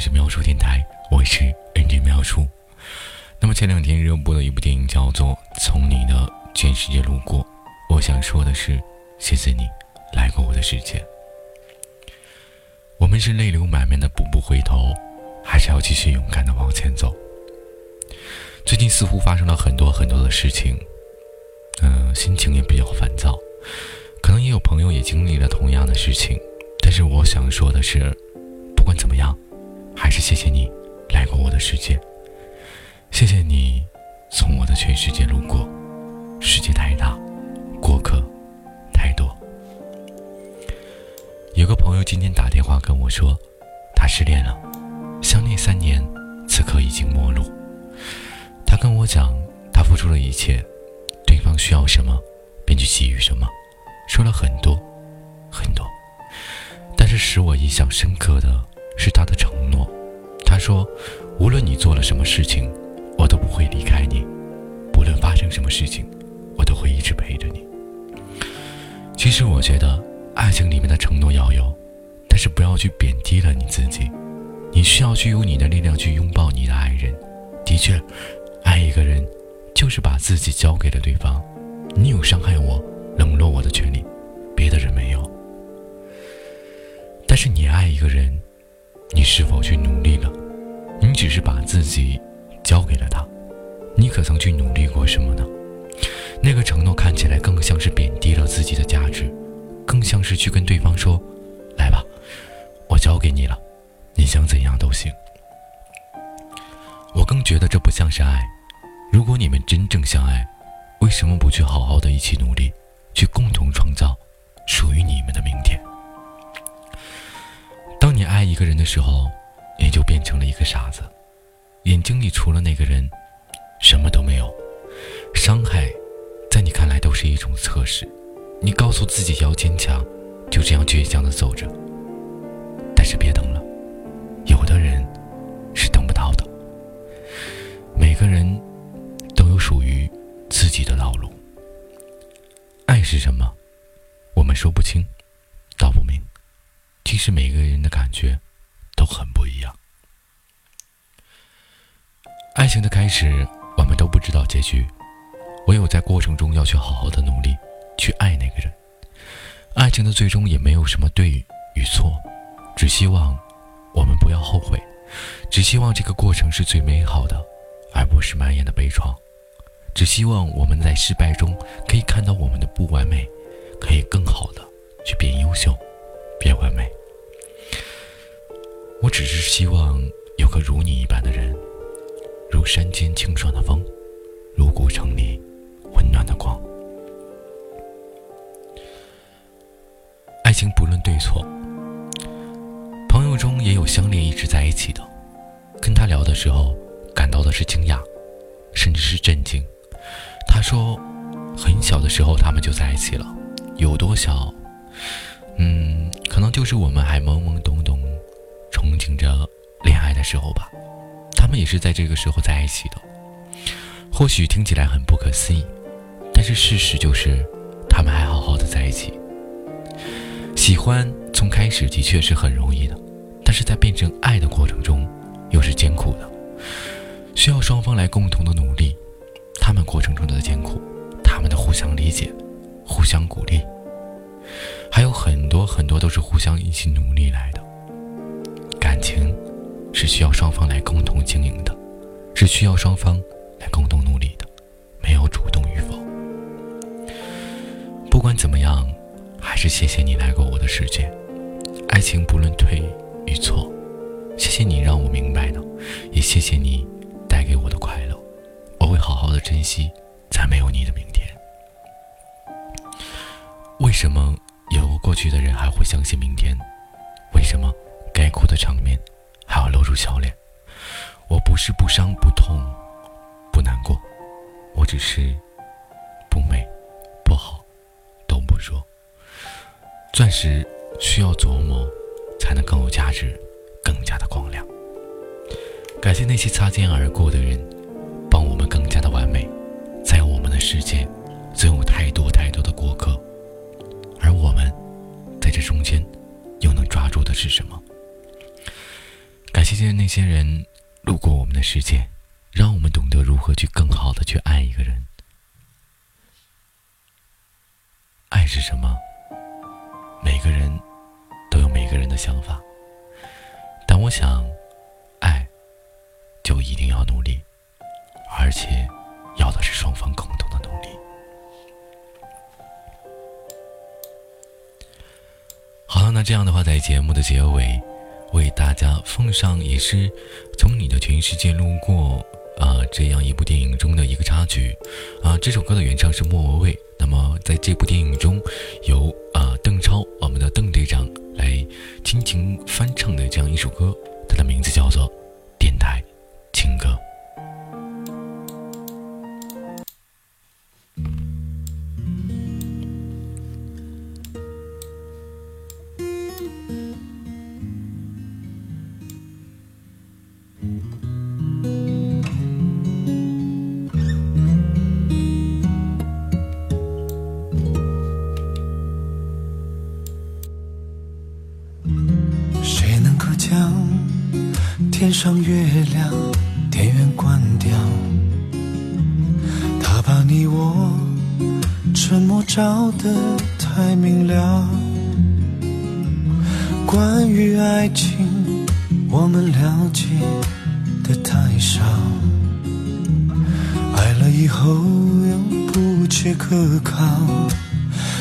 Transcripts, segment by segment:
是妙叔电台，我是 NJ 妙叔。那么前两天热播的一部电影叫做《从你的全世界路过》，我想说的是，谢谢你来过我的世界。我们是泪流满面的步步回头，还是要继续勇敢的往前走？最近似乎发生了很多很多的事情，嗯，心情也比较烦躁。可能也有朋友也经历了同样的事情，但是我想说的是，不管怎么样。还是谢谢你来过我的世界，谢谢你从我的全世界路过。世界太大，过客太多。有个朋友今天打电话跟我说，他失恋了，相恋三年，此刻已经陌路。他跟我讲，他付出了一切，对方需要什么，便去给予什么，说了很多很多。但是使我印象深刻的是他的承诺。他说：“无论你做了什么事情，我都不会离开你；不论发生什么事情，我都会一直陪着你。”其实，我觉得爱情里面的承诺要有，但是不要去贬低了你自己。你需要去用你的力量去拥抱你的爱人。的确，爱一个人，就是把自己交给了对方。你有伤害我、冷落我的权利，别的人没有。但是，你爱一个人。你是否去努力了？只是把自己交给了他，你可曾去努力过什么呢？那个承诺看起来更像是贬低了自己的价值，更像是去跟对方说：“来吧，我交给你了，你想怎样都行。”我更觉得这不像是爱。如果你们真正相爱，为什么不去好好的一起努力，去共同创造属于你们的明天？当你爱一个人的时候，你就变成了一个傻子，眼睛里除了那个人，什么都没有。伤害，在你看来都是一种测试，你告诉自己要坚强，就这样倔强的走着。但是别等了，有的人是等不到的。每个人都有属于自己的道路。爱是什么？我们说不清，道不明。其实每个人的感觉都很不一样。爱情的开始，我们都不知道结局，唯有在过程中要去好好的努力去爱那个人。爱情的最终也没有什么对与错，只希望我们不要后悔，只希望这个过程是最美好的，而不是满眼的悲怆。只希望我们在失败中可以看到我们的不完美，可以更好的去变优秀，变完美。我只是希望有个如你一般的人，如山间清爽的风，如古城里温暖的光。爱情不论对错，朋友中也有相恋一直在一起的，跟他聊的时候，感到的是惊讶，甚至是震惊。他说，很小的时候他们就在一起了，有多小？嗯，可能就是我们还懵懵懂懂。憧憬着恋爱的时候吧，他们也是在这个时候在一起的。或许听起来很不可思议，但是事实就是，他们还好好的在一起。喜欢从开始的确是很容易的，但是在变成爱的过程中，又是艰苦的，需要双方来共同的努力。他们过程中的艰苦，他们的互相理解，互相鼓励，还有很多很多都是互相一起努力来的。感情是需要双方来共同经营的，是需要双方来共同努力的，没有主动与否。不管怎么样，还是谢谢你来过我的世界。爱情不论对与错，谢谢你让我明白了，也谢谢你带给我的快乐。我会好好的珍惜，在没有你的明天。为什么有过去的人还会相信明天？为什么？该哭的场面，要露出笑脸。我不是不伤不痛不难过，我只是不美不好都不说。钻石需要琢磨，才能更有价值，更加的光亮。感谢那些擦肩而过的人，帮我们更加的完美。在我们的世界，总有太多太多的过客，而我们在这中间，又能抓住的是什么？谢谢那些人路过我们的世界，让我们懂得如何去更好的去爱一个人。爱是什么？每个人都有每个人的想法，但我想，爱就一定要努力，而且要的是双方共同的努力。好了，那这样的话，在节目的结尾，为大家奉上也是从你的全世界路过啊这样一部电影中的一个插曲啊，这首歌的原唱是莫文蔚。那么在这部电影中，由啊邓超我们的邓队长来亲情翻唱的这样一首歌，它的名字叫做《天上月亮，电源关掉，他把你我沉默照得太明了。关于爱情，我们了解的太少，爱了以后又不切可靠。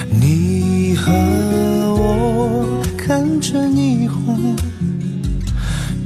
你和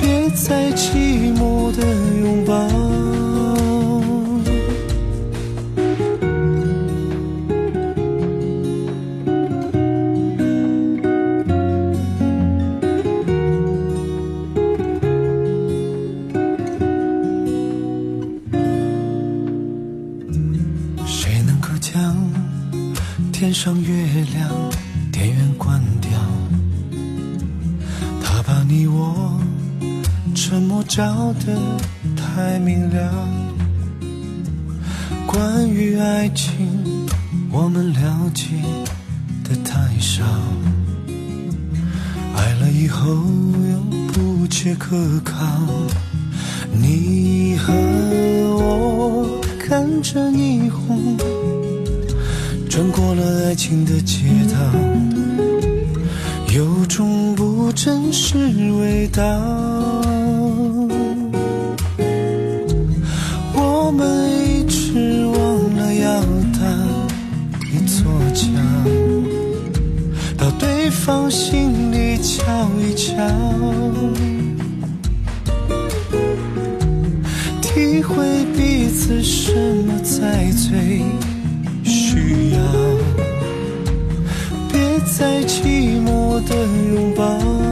别再寂寞的拥抱。谁能够将天上月亮电源关掉？把你我沉默照得太明了，关于爱情我们了解的太少，爱了以后又不切可靠。你和我看着霓虹，穿过了爱情的街道。有种不真实味道，我们一直忘了要搭一座桥，到对方心里瞧一瞧，体会彼此什么才最需要。在寂寞的拥抱。